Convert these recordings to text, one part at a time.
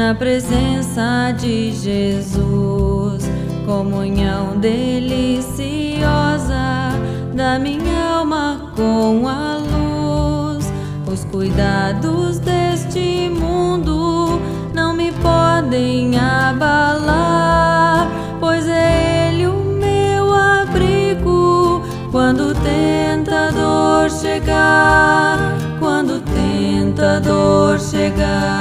na presença de Jesus, comunhão deliciosa da minha alma com a luz. Os cuidados deste mundo não me podem abalar, pois é Ele o meu abrigo quando o tentador chegar. Quando o tentador chegar.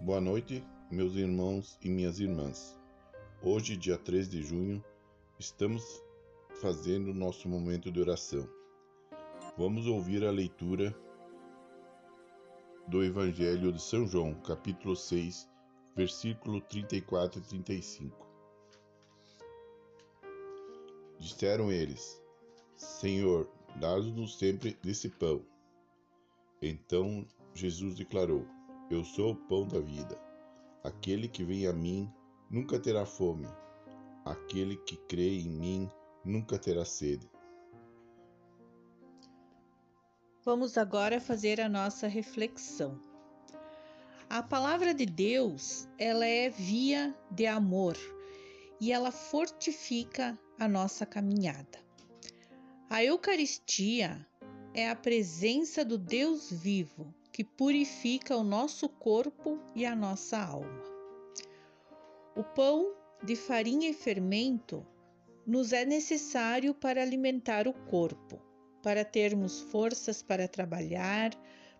Boa noite, meus irmãos e minhas irmãs. Hoje, dia 3 de junho, estamos fazendo nosso momento de oração. Vamos ouvir a leitura do Evangelho de São João, capítulo 6, versículo 34 e 35. Disseram eles: Senhor, dá-nos sempre desse pão. Então Jesus declarou: Eu sou o pão da vida. Aquele que vem a mim nunca terá fome. Aquele que crê em mim nunca terá sede. Vamos agora fazer a nossa reflexão. A palavra de Deus, ela é via de amor e ela fortifica a nossa caminhada. A Eucaristia é a presença do Deus vivo que purifica o nosso corpo e a nossa alma. O pão de farinha e fermento nos é necessário para alimentar o corpo, para termos forças para trabalhar,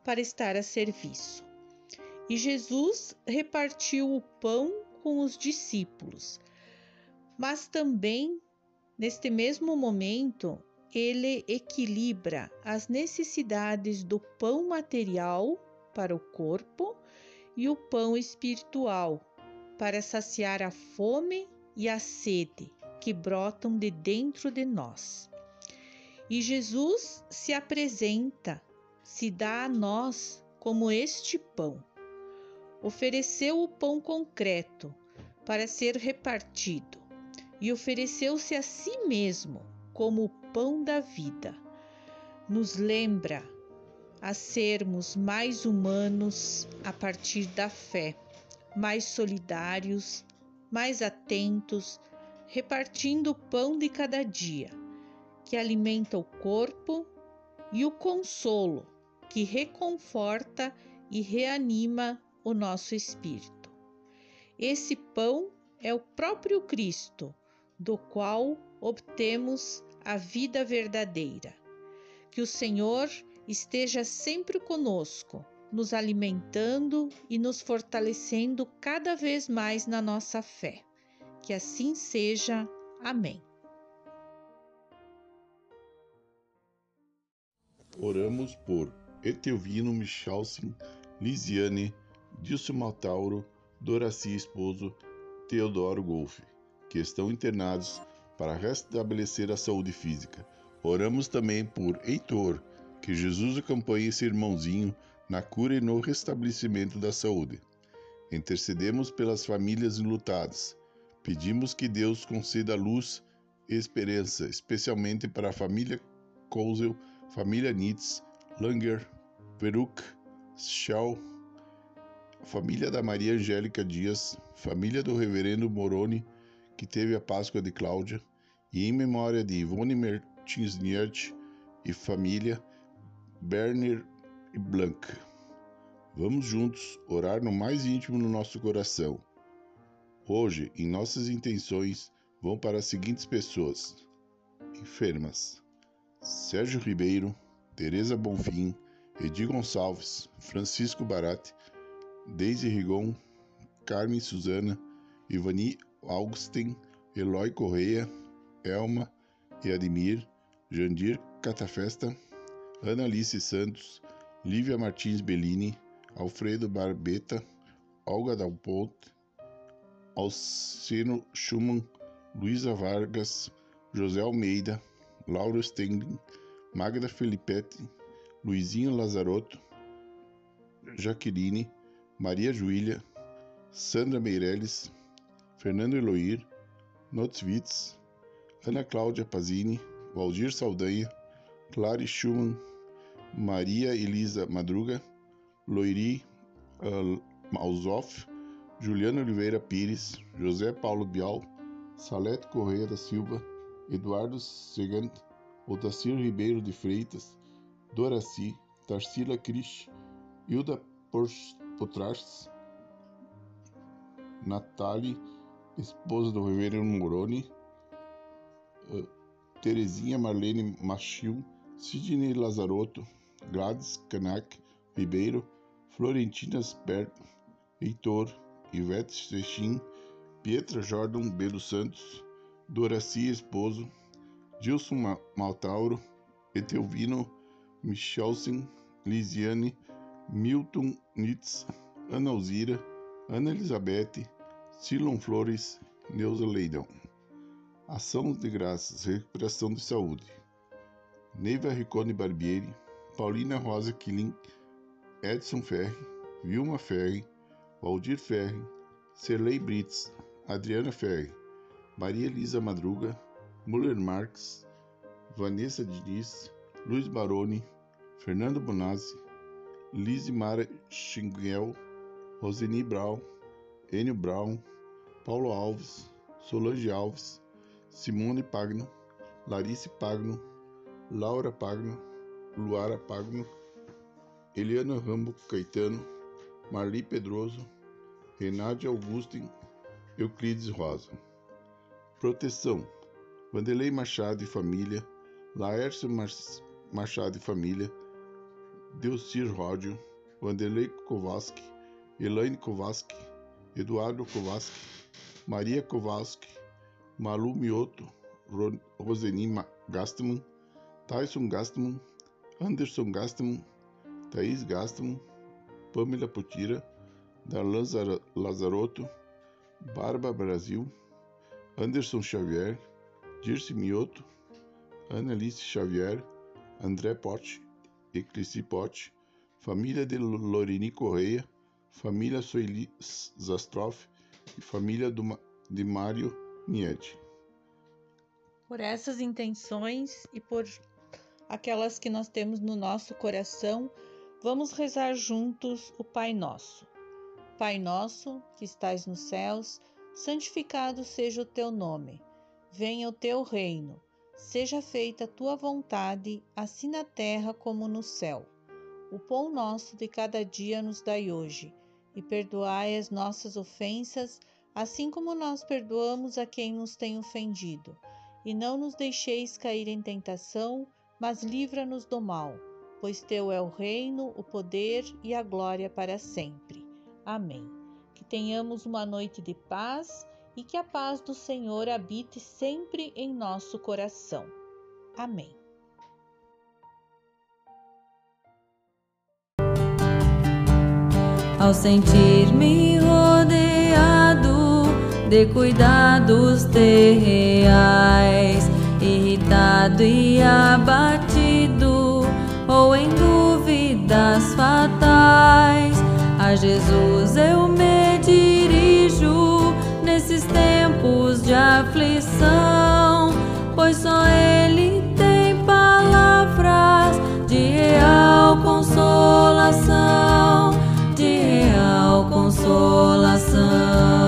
para estar a serviço. E Jesus repartiu o pão com os discípulos, mas também, neste mesmo momento, ele equilibra as necessidades do pão material para o corpo e o pão espiritual para saciar a fome e a sede que brotam de dentro de nós. E Jesus se apresenta, se dá a nós como este pão. Ofereceu o pão concreto para ser repartido e ofereceu-se a si mesmo como o pão da vida. Nos lembra a sermos mais humanos a partir da fé, mais solidários, mais atentos, repartindo o pão de cada dia, que alimenta o corpo, e o consolo, que reconforta e reanima o nosso espírito. Esse pão é o próprio Cristo, do qual obtemos a vida verdadeira. Que o Senhor esteja sempre conosco, nos alimentando e nos fortalecendo cada vez mais na nossa fé. Que assim seja. Amém. Oramos por Etelvino Michalsin, Lisiane, Dilson Maltauro, Doraci Esposo, Teodoro Golfe, que estão internados para restabelecer a saúde física. Oramos também por Heitor, que Jesus acompanhe esse irmãozinho na cura e no restabelecimento da saúde. Intercedemos pelas famílias enlutadas. Pedimos que Deus conceda luz e esperança, especialmente para a família Kozel, família Nitz, Langer, Veruk, Schau, família da Maria Angélica Dias, família do reverendo Moroni, que teve a Páscoa de Cláudia, e em memória de Ivone Mertinsniert e família, Berner e Blanc. Vamos juntos orar no mais íntimo do nosso coração. Hoje, em nossas intenções, vão para as seguintes pessoas: enfermas, Sérgio Ribeiro, Teresa Bonfim, Edi Gonçalves, Francisco Barate, Deise Rigon, Carmen Suzana, Ivani Augustin, Eloy Correia, Elma e Jandir Catafesta, Ana Alice Santos, Lívia Martins Bellini, Alfredo Barbeta, Olga Dal Ponte, Alcino Schumann, Luísa Vargas, José Almeida, Laura Stengling, Magda Felipetti, Luizinho Lazarotto, Jaqueline, Maria Juília, Sandra Meirelles, Fernando Eloir, Notzwitz, Ana Cláudia Pazini, Valdir Saldanha, Clary Schumann, Maria Elisa Madruga, Loiri uh, Malzoff, Juliano Oliveira Pires, José Paulo Bial, Salete Correia da Silva, Eduardo Segant, Otacir Ribeiro de Freitas, Doraci, Tarsila Cris, Hilda Potras, Natali, esposa do Reverendo Moroni, uh, Terezinha Marlene Machil, Sidney Lazarotto, Gladys Kanak Ribeiro, Florentina Sper, Heitor, Ivete Sechim, Pietra Jordan Belo Santos, Doraci Esposo, Gilson Maltauro, Etelvino Michelsen, Lisiane, Milton Nitz, Ana Alzira, Ana Elizabeth, Silon Flores, Neuza Leidão. Ação de graças, recuperação de saúde. Neiva Ricone Barbieri, Paulina Rosa Quilin, Edson Ferri, Vilma Ferri, Valdir Ferri, Serlei Brits, Adriana Ferri, Maria Elisa Madruga, Muller Marques, Vanessa Diniz, Luiz Baroni, Fernando Bonazzi, Lise Mara Xinguel, Roseni Brown, Enio Brown, Paulo Alves, Solange Alves, Simone Pagno, Larice Pagno, Laura Pagno, Luara Pagno, Eliana Rambo Caetano, Marli Pedroso, Renate Augustin, Euclides Rosa. Proteção: Vanderlei Machado e família, Laércio Machado e família, Delcir Ródio, Vanderlei Kowalski, Elaine Kowalski, Eduardo Kowalski, Maria Kowalski, Malu Mioto, Roseni Gastman, Tyson Gastman, Anderson Gastman, Thaís Gastman, Pamela Putira, Darlan Lazarotto, Barba Brasil, Anderson Xavier, Dirce Mioto, Annalise Xavier, André Pote, Eclissi Pote, família de Lorini Correia, família Soili Zastroff e família do, de Mário Niede. Por essas intenções e por aquelas que nós temos no nosso coração, vamos rezar juntos o Pai Nosso. Pai nosso, que estais nos céus, santificado seja o teu nome. Venha o teu reino. Seja feita a tua vontade, assim na terra como no céu. O pão nosso de cada dia nos dai hoje, e perdoai as nossas ofensas, assim como nós perdoamos a quem nos tem ofendido. E não nos deixeis cair em tentação, mas livra-nos do mal, pois teu é o reino, o poder e a glória para sempre. Amém. Que tenhamos uma noite de paz e que a paz do Senhor habite sempre em nosso coração. Amém. Ao sentir-me de cuidados terreais, irritado e abatido, ou em dúvidas fatais, a Jesus eu me dirijo nesses tempos de aflição, pois só Ele tem palavras de real consolação, de real consolação.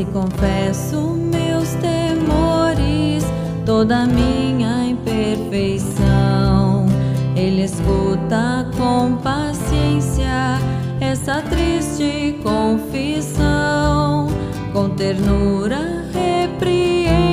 Se confesso meus temores, toda minha imperfeição, Ele escuta com paciência essa triste confissão. Com ternura repreende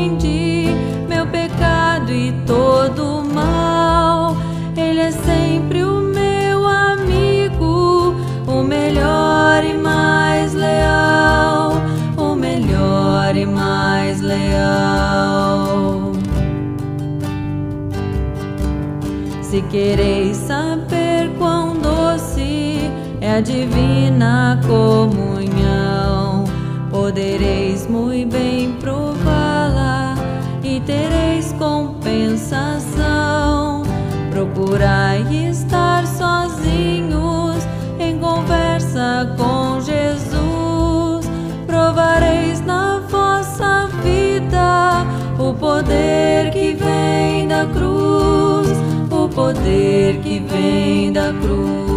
quereis saber quão doce é a divina comunhão, podereis muito bem prová-la e tereis compensação. Poder que vem da cruz.